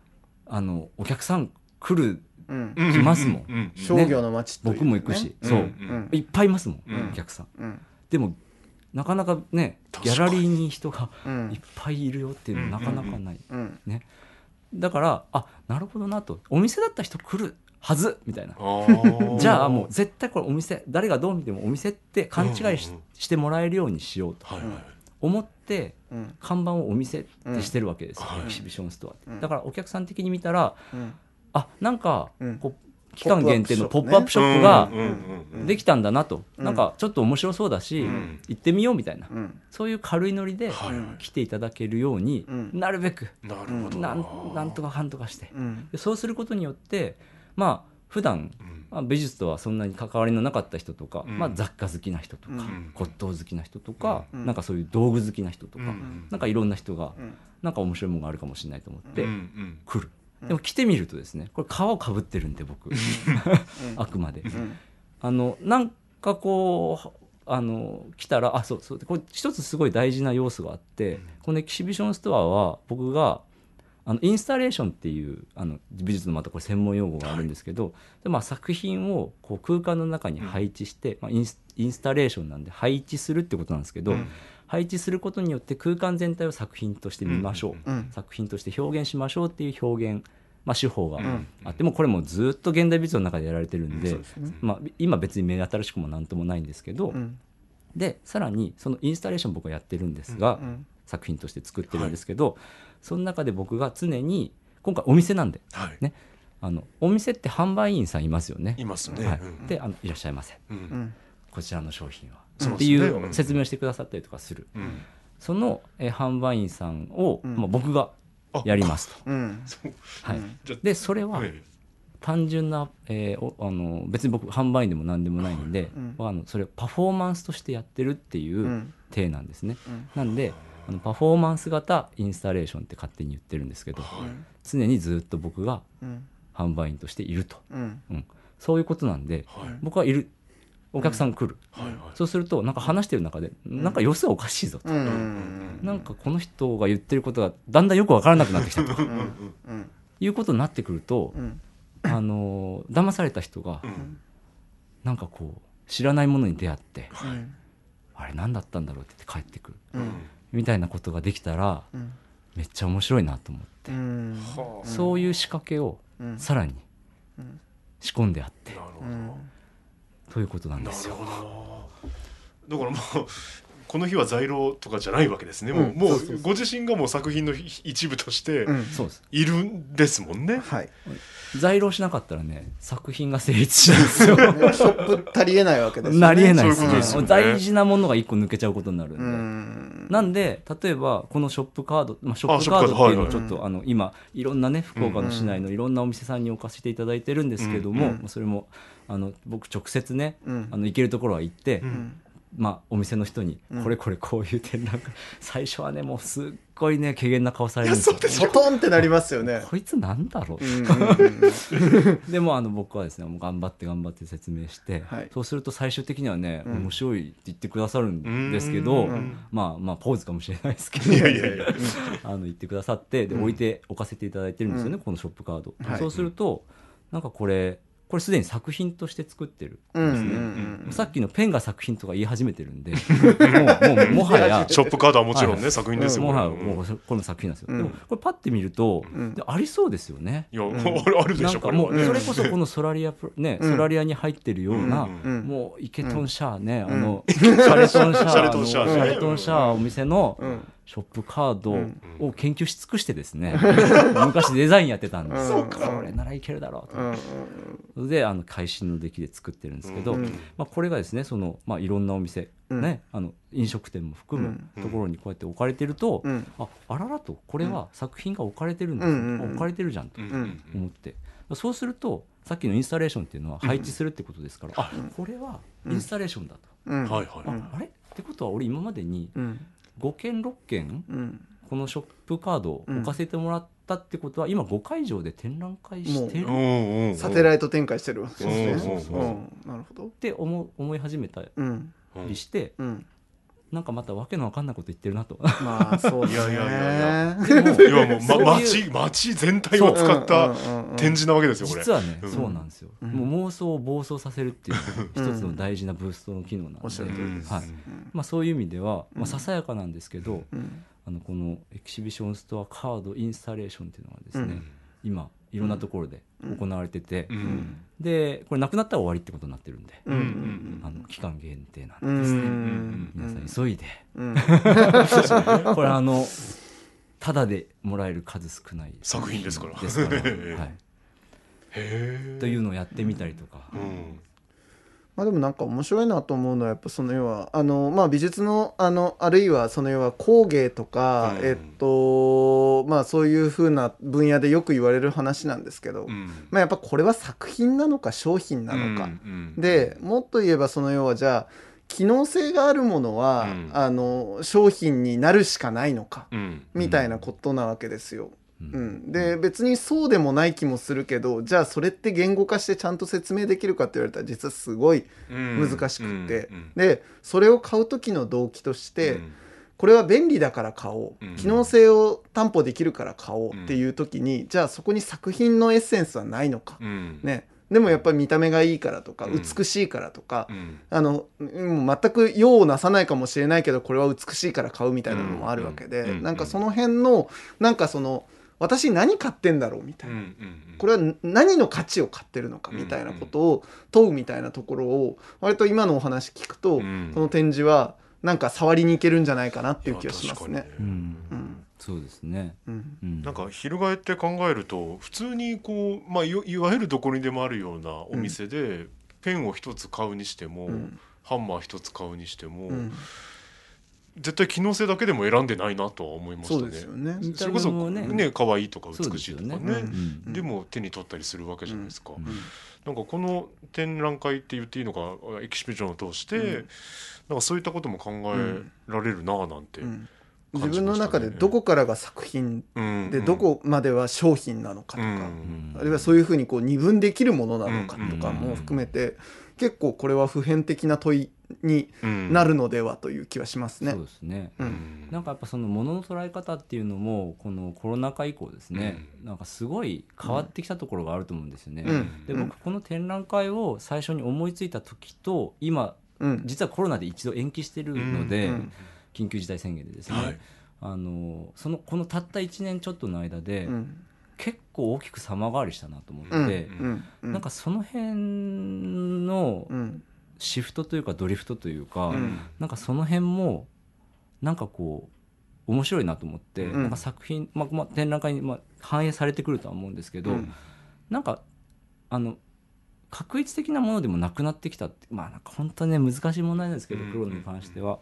あのお客さん来るうん。うん来ますもんうん。商業の街ね。僕も行くし、そう、うんいっぱいいますもん、うん。お客さん。うん。でもなかなかねギャラリーに人がうん。いっぱいいるよっていうのはなかなかない。うんだからあなるほどなと。お店だった人来るはずみたいな。じゃあもう絶対これお店誰がどう見てもお店って勘違いし,、うんうんうん。してもらえるようにしようとはいはい思ってうん。看板をお店ってしてるわけですよ、うん。エキシビションストアって、うん。だからお客さん的に見たらうん。あなんかうん。こう期間限定のポップアップショップができたんだなと、うん。なんかちょっと面白そうだし、うん。行ってみようみたいな、うん。そういう軽いノリで来ていただけるように、うん。なるべく。なるほど。なんなんとかかんとかして。うん。でそうすることによってまあ普段うん。まあ、美術とはそんなに関わりのなかった人とか、うん。まあ、雑貨好きな人とか、うん。骨董好きな人とか、うん。なんかそういう道具好きな人とか、うん。なんかいろんな人がうん。なんか面白いものがあるかもしれないと思って来る、うん。でも来てみるとですねこれ皮をかぶってるんで僕。あくまで。うん。あのなんかこうあの来たらあそうそう。これ一つすごい大事な要素があって、このエキシビションストアは僕があのインスタレーションっていうあの美術のまたこれ専門用語があるんですけど、でまあ、作品をこう空間の中に配置して、まあ、インスインスタレーションなんで配置するってことなんですけど、うん。配置することによって空間全体を作品として見ましょう、うん作品として表現しましょうっていう表現、まあ、手法がん。あってもこれもずっと現代美術の中でやられてるんで,、ですまあ、今別に目新しくも何ともないんですけど、うん。でさらにそのインスタレーション僕はやってるんですが、うん作品として作ってるんですけど、その中で僕が常に今回お店なんではい。ね。あのお店って販売員さんいますよね。いますね。はい。うん。であのいらっしゃいませうん。うん。こちらの商品は、そうっていう説明をしてくださったりとかする、うん。その、えー販売員さんを、うん。まあ、僕があやりますと。はい。でそれははい。単純な、えーおあの別に僕販売員でも何でもないんで、うん。あのそれをパフォーマンスとしてやってるっていううん。体なんですね。うん。なんであのパフォーマンス型インスタレーションって勝手に言ってるんですけど、常にずっと僕がうん。販売員としていると、うん。うん、そういうことなんで、はい。僕はいる。お客さん来る、はいはい。そうするとなんか話してる中で、なんか様子がおかしいぞと、うんうんなんかこの人が言ってることがだんだんよく分からなくなってきたと。うんうんいうことになってくると、うん。あのー騙された人がうん。なんかこう知らないものに出会って、うんあれ何だったんだろうって言って帰ってくる。うんみたいなことができたらうんめっちゃ面白いなと思って、そういう仕掛けをうん。さらにうん。仕込んであって、ということなんなですよ。るほど。だからもうこの日は在庫とかじゃないわけですね、もうご自身がもう作品の一部としているんですもんね、はい。在庫しなかったらね作品が成立しないんですよ。ショップ足りえないわけですよね。なりえないですね。ね。大事なものが一個抜けちゃうことになるんで、うんなんで例えばこのショップカード、まあ、ショあップカード。っていうのをシちょっと、あの今いろんなね福岡の市内のいろんなお店さんに置かせていただいてるんですけども、それもあの僕直接ね、うん。あの行けるところは行って、うんまあ、お店の人にうん。これこれこういう展覧会。最初はねもうすっごいね怪げな顔されるんですよ。トンってなりますよね。こいつなんだろう、うんうん でもあの僕はですねもう頑張って頑張って説明して、はい。そうすると最終的にはね、うん。面白いって言ってくださるんですけど、うん。まあまあポーズかもしれないですけどいやいやいや あの言ってくださってでうん。置いて置かせていただいてるんですよね、うん。このショップカード、はい。そうするとなんかこれこれすでに作品として作ってる、うんうんうんさっきのペンが作品とか言い始めてるんで。もうもうもはや。ショップカードはもちろんね、はい作品ですよ。もはやうん。もうこれも作品なんですよ、うん。でもこれパッて見ると、うん。でありそうですよね。いや、ん。あるあるでしょなんかもこれは。ねうそれこそこのソラリアプロね、うん。ソラリアに入ってるような、もうイケトンシャーね、ん。あのシャレトンシャー。シャレトンシャーのシャレトンシャーお店のうんショップカードうん。を研究し尽くしてですね、昔デザインやってたんです。そうよこれならいけるだろうと、うんであの会心の出来で作ってるんですけど、うんまあ、これがですねその、まあ、いろんなお店、うん。ね、あの飲食店も含むうん。ところにこうやって置かれてると、うん。ああららとこれは作品が置かれてるんです置かれてるじゃんとうんうん思って、そうするとさっきのインスタレーションっていうのは配置するってことですから、あこれはインスタレーションだと、うん。はいはい、ああれ？ってことは俺今までにうん5件6件うん。このショップカードを置かせてもらったってことは今5会場で展覧会してるうんうんうん。サテライト展開してるわけですね。そうそうそう。うん。なるほど。って思う思い始めたうん。りして、うんなんかまたわけのわかんないこと言ってるなと。まあそうですね。いやいやいやいでもいやもう、ま、そういう街街全体を使った展示なわけですよこれ。実はね、うん。そうなんですよ、うん。もう妄想を暴走させるっていうのが一つの大事なブーストの機能なんで、はい。まあ、そういう意味では、まあ、ささやかなんですけど、うん。あのこのエキシビションストアカードインスタレーションっていうのがですね、うん今いろんなところで行われてて、うん。でこれなくなったら終わりってことになってるんで、あの期間限定なんうんでですね、うん。皆さん急いで、うん。これあのただでもらえる数少ない作品ですから。ですから。ええはい、へえというのをやってみたりとか、うんまあでもなんか面白いなと思うのはやっぱその要はあのまあ美術のあのあるいはその要は工芸とか、うん。えっとまあそういう風な分野でよく言われる話なんですけど、うん。まあやっぱこれは作品なのか商品なのか、うんでもっと言えばその要はじゃあ機能性があるものは、うん。あの商品になるしかないのか、うん。みたいなことなわけですよ。ううん。ん、で別にそうでもない気もするけどじゃあそれって言語化してちゃんと説明できるかって言われたら実はすごいうん。難しくって、うん。でそれを買う時の動機として、うん。これは便利だから買おう、うん。機能性を担保できるから買おうっていう時に、じゃあそこに作品のエッセンスはないのか、うん。ね、でもやっぱり見た目がいいからとか、うん。美しいからとか、うん。あの全く用をなさないかもしれないけどこれは美しいから買うみたいなのもあるわけで、うん。なんかその辺のなんかその私何買ってんだろうみたいな。うんうんこれは何の価値を買ってるのかみたいなことを問うみたいなところを割と今のお話聞くと、うん。この展示はなんか触りに行けるんじゃないかなっていう気がしますね。そうですね、うん。うん。なんか翻って考えると普通にこう、まあ、いわいわゆるどこにでもあるようなお店で、ペンを一つ買うにしても、うん。ハンマー一つ買うにしても、うん絶対機能性だけでも選んでないなとは思いましたね。そうですよね。それこそね。ね可愛いとか美しいとかね。でね。うんでも手に取ったりするわけじゃないですか。うんなんかこの展覧会って言っていいのかエキシビジョンを通して、うん。なんかそういったことも考えられるなぁなんて、ね。自分の中でどこからが作品うん。でどこまでは商品なのかとか、うん。あるいはそういうふうにこう二分できるものなのかとかうん。も含めて結構これは普遍的な問いにうんなるのではという気はしますね。そう。ですね、ううん。んなんかやっぱそのものの捉え方っていうのもこのコロナ禍以降ですね、なんかすごい変わってきたところがあると思うんですよね。うん。で僕この展覧会を最初に思いついた時と今うん実はコロナで一度延期してるので、うん。緊急事態宣言でですね、はい。あのそのこのたった1年ちょっとの間で、うん。結構大きく様変わりしたなと思って、うん。うん。うん。なんかその辺のうんシフトというかドリフトというか、うん。なんかその辺もなんかこう面白いなと思って、うん。なんか作品、まあまあ、展覧会にまあ反映されてくるとは思うんですけど、うん。なんかあの確一的なものでもなくなってきたってまあなんか本当はね難しい問題なんですけど、うん。黒に関しては。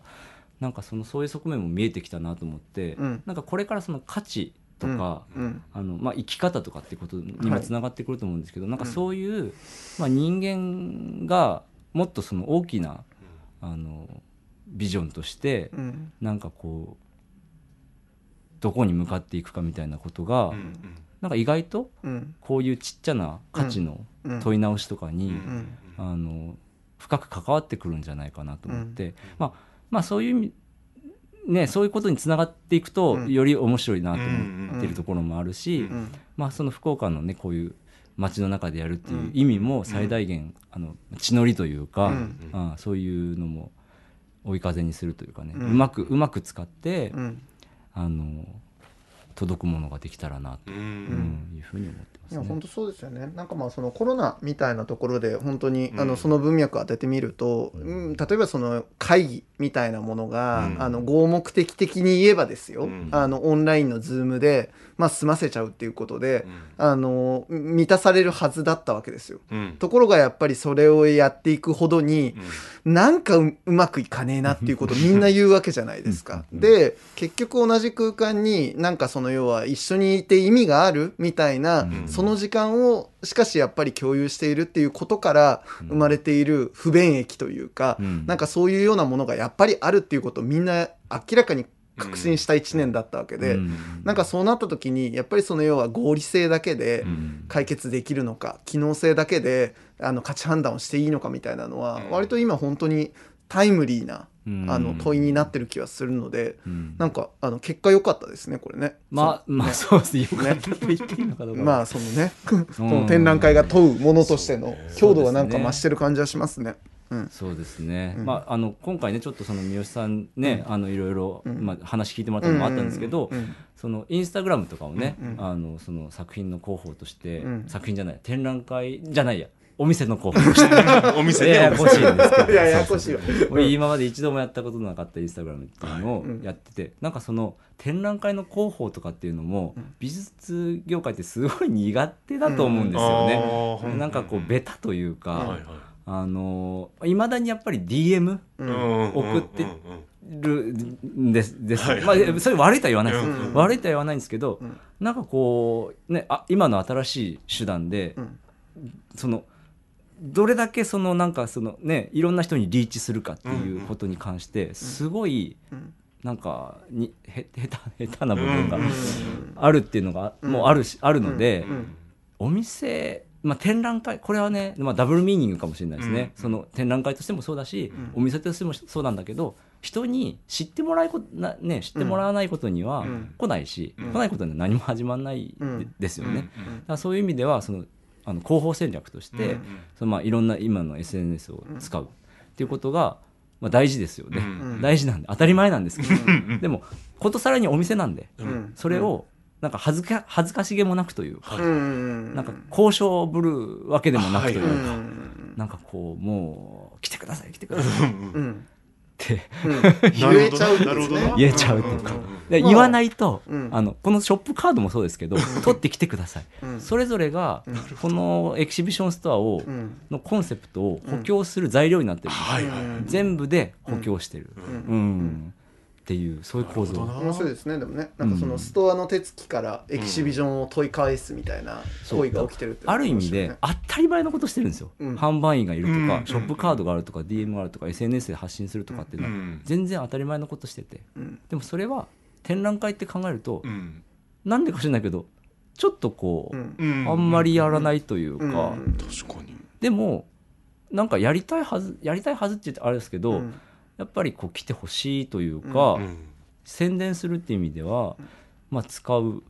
なんかそのそういう側面も見えてきたなと思って、うん。なんかこれからその価値とか、うん。あのまあ、生き方とかってことにもつながってくると思うんですけど、なんかうん。そういう、まあ、人間がもっとその大きなあのビジョンとしてうん。なんかこうどこに向かっていくかみたいなことが、うんなんか意外とうん。こういうちっちゃな価値のうん。問い直しとかに、うん。あの深く関わってくるんじゃないかなと思って、まあまあそういう意味ねそういうことにつながっていくと、うん。より面白いなと思ってるところもあるし、うん。まあ、その福岡のねこういう街の中でやるっていう意味も最大限、あの血のりというか、うん。そういうのも追い風にするというかね、ううんまくうまく使って、うん。あの届くものができたらなと、いうふうに思ってますね。いや本当そうですよね。なんかまあそのコロナみたいなところで本当に、うん。あのその文脈を当ててみると、うん。うん例えばその会議みたいなものが、うん。あの合目的的に言えばですよ、うん。あのオンラインのズームで、まあ、済ませちゃうっていうことでう、ん。あの満たされるはずだったわけですよ。うん。ところがやっぱりそれをやっていくほどにうん。なんかううまくいかねえなっていうことをみんな言うわけじゃないですか。うん。で結局同じ空間になんかその要は一緒にいて意味があるみたいな、うん。その時間をしかしやっぱり共有しているっていうことから生まれている不便益というか、うん。なんかそういうようなものがやっぱりあるっていうことをみんな明らかに確信した1年だったわけで、うん。なんかそうなった時にやっぱりその要は合理性だけで、うん。解決できるのか機能性だけであの価値判断をしていいのかみたいなのは、うん。割と今本当にタイムリーなうんあの問いになってる気はするので、うん。なんかあの結果良かったですねこれね。まあまあそうですね。よかったと言っていいのかどうかまあそのね。その展覧会が問うものとしての強度はなんか増してる感じはしますね。うん。そうですね、うん。まあ、あの今回ねちょっとその三好さんね、あのいろいろ、うん。まあ、話聞いてもらったのもあったんですけど、そのインスタグラムとかをね、あのその作品の広報として、うん。作品じゃない展覧会じゃないやお店の広報としてお店ねややこしいんですけど。いや ややこしいわ。俺今まで一度もやったことのなかったインスタグラムっていうのをうん。やってて、なんかその展覧会の広報とかっていうのも、美術業界ってすごい苦手だと思うんですよね。あーなんかこうベタというか、はいはいあのいまだにやっぱり DM うん。送ってうんうんるん。です。です、はいはい。まあ、それ悪いとは言わないです、うん。悪いとは言わないんですけど、うん。なんかこう、ね、あ今の新しい手段で、うん。そのどれだけそのなんかそのねいろんな人にリーチするかっていうことに関してすごいうん。なんかにへ下手 下手な部分がうんあるっていうのがもうあるし、あるので、うん。お店、まあ、展覧会これはね、まあ、ダブルミーニングかもしれないですね、うん。その展覧会としてもそうだし、うん。お店としてもそうなんだけど人に知ってもらいこな、ね、知ってもらわないことにはうん。来ないし、うん。来ないことには何も始まらないで,、すよね、うん。だからそういう意味ではそのあの広報戦略として、うんそのまあいろんな今の SNS を使うっていうことが、まあ、大事ですよね、うん大事なんで当たり前なんですけど、でもことさらにお店なんで、うん。それをなんか恥ずか恥ずかしげもなくというか、なんか交渉ぶるわけでもなくといううか、んなんかこうもう来てください来てください 言えちゃうんですなるほどねな言えちゃうっていうか。んん。まあで言わないと、うん。あのこのショップカードもそうですけど取ってきてください、うん。それぞれがこのエキシビションストアを、うん。のコンセプトを補強する材料になってる全部で補強してる、ううん。んっていうそういう構造。なるほどな。面白いですねでもね。なんかそのストアの手つきからエキシビジョンを問い返すみたいな行為が起きてるっていうのがある意味で当たり前のことしてるんですよ、うん。販売員がいるとか、うん。ショップカードがあるとか DM があるとか SNS で発信するとかっていうのは、うん。全然当たり前のことしてて。うん。でもそれは展覧会って考えると、うん。なんでか知らないけどちょっとこう、うん。うん。あんまりやらないというか、うん。確かに。でもなんかやりたいはずやりたいはずって言ってあれですけど、うんやっぱりこう来てほしいというか、うん。宣伝するっていう意味では、まあ、使う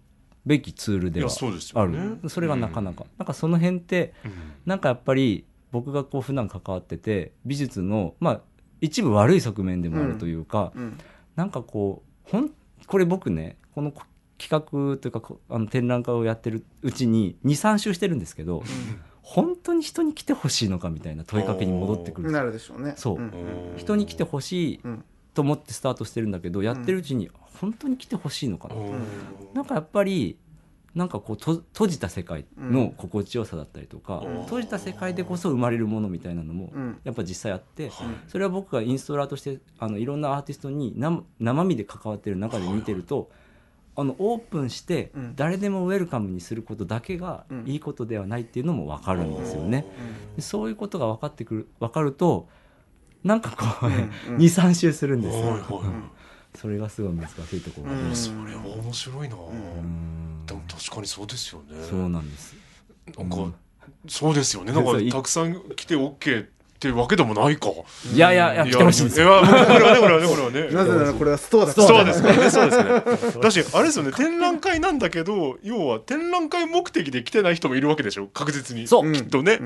べきツールではいやそね。る。それがなかなか、なんかその辺ってうん。なんかやっぱり僕がこう普段関わってて美術のまあ一部悪い側面でもあるというか、うん。なんかこうほんこれ僕ねこの企画というかこあの展覧会をやってるうちに23周してるんですけど、本当に人に来てほしいのかみたいな問いかけに戻ってくるなよ。るでしょうね。そう。ん。人に来てほしいうんと思ってスタートしてるんだけどやってるうちに本当に来てほしいのかな、おーなんかやっぱりなんかこうと閉じた世界の心地よさだったりとか、うん。閉じた世界でこそ生まれるものみたいなのもうん。やっぱ実際あって、はい。それは僕がインストラーとしてあのいろんなアーティストに生生身で関わってる中で見てると、あのオープンしてうん。誰でもウェルカムにすることだけがうん。いいことではないっていうのも分かるんですよね。でそういうことが分かってくる分かるとなんかこうね、うんうん。23周するんですよ、はいはい。それがすごい難しいところ。うん。で、それは面白いな。うん。でも確かにそうですよね。そうなんです。なんかうん。そうですよね。なんかそういたくさん来て OK ってわけでもないか。いやいやいや来てほしいんです。やこれはねこれはねこれはね。なぜならこれはストアだから。そうですね。そうですね。だしあれですよね。展覧会なんだけど要は展覧会目的で来てない人もいるわけでしょ？確実に。そう。きっとね。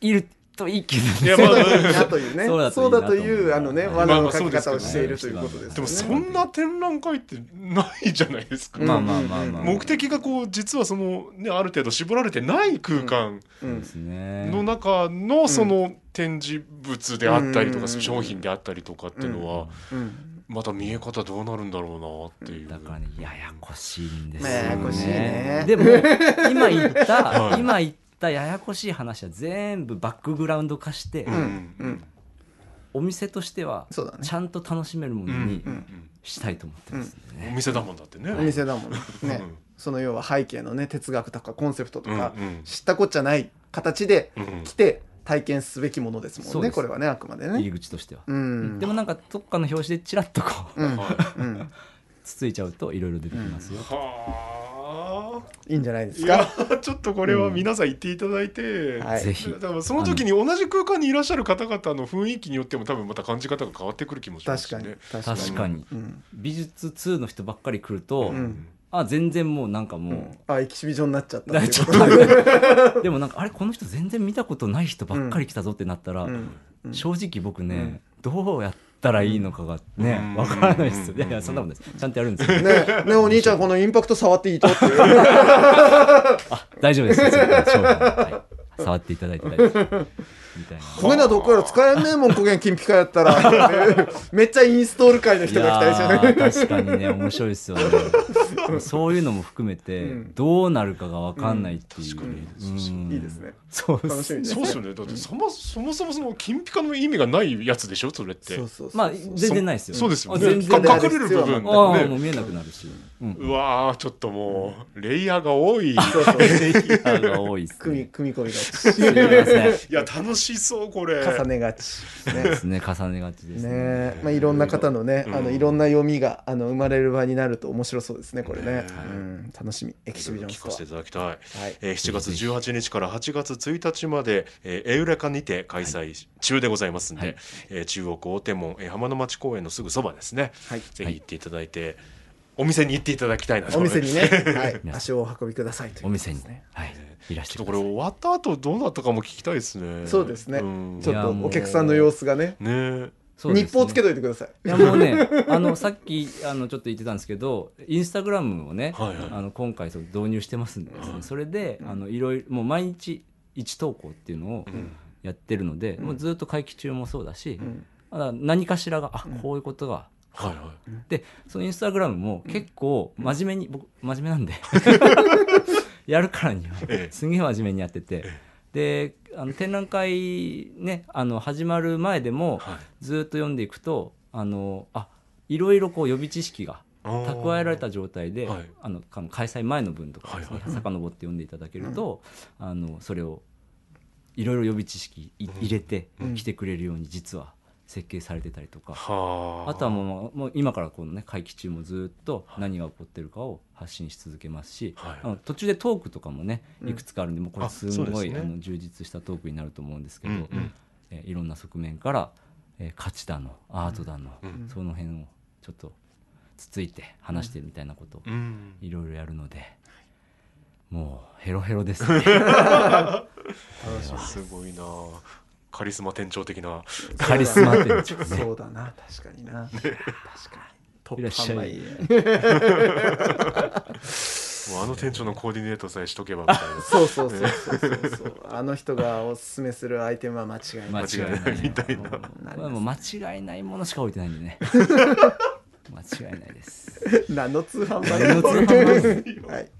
いるといいけどね。そうだというあのねまあ罠のまあ書き方をしているということですでもそんな展覧会ってないじゃないですか、うんまあまあまあまあ。目的がこう実はそのねある程度絞られてない空間の中のその展示物であったりとかうん商品であったりとかっていうのはうん。また見え方どうなるんだろうなっていう。だからねややこしいんですよややこしいね。でも今言った、はい。今言ったややこしい話は全部バックグラウンド化して、うんうん。お店としてはそうだね。ちゃんと楽しめるものにうんしたいと思ってますね、お店だもんだってね。お店だもんねね。うん。その要は背景のね哲学とかコンセプトとかうんうん。知ったこっちゃない形でうん。来て体験すべきものですもんねこれはねあくまで入りね口としては、うん。でもなんかどっかの表紙でちらっとこう、うん。つついちゃうといろいろ出てきますよ、はいいんじゃないですいやかちょっとこれは皆さん言っていただいて、はい。ぜひ。その時に同じ空間にいらっしゃる方々の雰囲気によっても多分また感じ方が変わってくる気もします確かに。しね。確かに。確かに。うん。美術2の人ばっかり来ると、ん。あ全然もうなんかもう、あエキシビジョンになっちゃった でもなんかあれこの人全然見たことない人ばっかり来たぞってなったら、うん。うん。正直僕ね、どうやったらいいのかがねうん。わからないですよ、うんいやいやそんなことないです。ちゃんとやるんですけど、ねねお兄ちゃん このインパクト触っていいと？っていう大丈夫です。はい、触っていただいて大丈夫みたいな。こういうのはどこから使えんねえもん古元金ピカやったら。めっちゃインストール会の人が来たりしていやー確かにね面白いですよねそういうのも含めて、うんどうなるかが分かんないっていう、確かにうんいいですねそう楽しみですそうですよね。だってそもそもそもその金ピカの意味がないやつでしょそれって。そうそうそうまあ全然ないですよそうですよね。あ全然か隠れる部分ああねもう見えなくなるし、うん、うわーちょっともうレイヤーが多い。いそうそうレイヤーが多いです組みね組み込みがちすいや楽しそうこれ。重ねがちねですね重ねがちですねねまあ、いろんな方のね、うんあのいろんな読みがあの生まれる場になると面白そうですねこれね。ね、うん、楽しみ。エキシビジョン聞かせていスただきたい。トアはい。えー7月18日から8月1日まで、えーエウレカにて開催中でございますんで、はい。えー中央区大手門、えー浜の町公園のすぐそばですね、はい。ぜひ行っていただいて、お店に行っていただきたいなと。お店にね、はい、足をお運びくださいというお店にね。はい。いらしちょっとこれ終わった後どうなったかも聞きたいですね。そうですね。ん。ちょっとお客さんの様子がねそうですね。ね日報つけといてください。いやもうね、あのさっきあのちょっと言ってたんですけど、インスタグラムをね、はいはい。あの今回そう導入してますんでですね、それであのいろいろもう毎日一投稿っていうのをん。やってるので、もうずっと会期中もそうだし、ん。まだ何かしらがあこういうことが、はいはでそのインスタグラムも結構真面目に、僕真面目なんで やるからにはええ。すげえ真面目にやってて。であの展覧会ねあの始まる前でも、はい。ずっと読んでいくとあのあいろいろこう予備知識が蓄えられた状態で、はい。あのか開催前の分とかですね、はいはい遡って読んでいただけると、あのそれをいろいろ予備知識い入れて来てくれるように実は設計されてたりとか、はあ。とはもうもう今からこのね会期中もずっと何が起こってるかを発信し続けますし、はい。あの途中でトークとかもねいくつかあるんで、もうこれあすごい、そうですね。あの充実したトークになると思うんですけど、うんうん。えーいろんな側面から、えー価値だのアートだの、うん。その辺をちょっとつついて話してみたいなことをうん。いろいろやるので、もうヘロヘロですね。すごいなカリスマ店長的な。カリスマ店長ね。そうだな確かにな。確かに。トップい売。もうあの店長のコーディネートさえしとけばみたいな。そうそうそうそう。そうあの人がおすすめするアイテムは間違いない。間違いない。みたいな間違いないものしか置いてないんでね間違いないです。何の通販何の通販番組はい。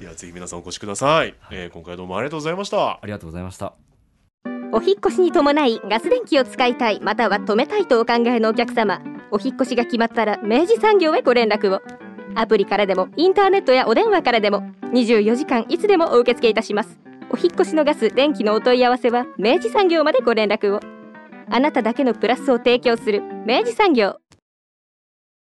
いやぜひ皆さんお越しください、えー今回どうもありがとうございました。ありがとうございましたお引越しに伴いガス電気を使いたいまたは止めたいとお考えのお客様。お引越しが決まったら明治産業へご連絡を。アプリからでもインターネットやお電話からでも24時間いつでもお受け付けいたします。お引越しのガス電気のお問い合わせは明治産業までご連絡を。あなただけのプラスを提供する明治産業。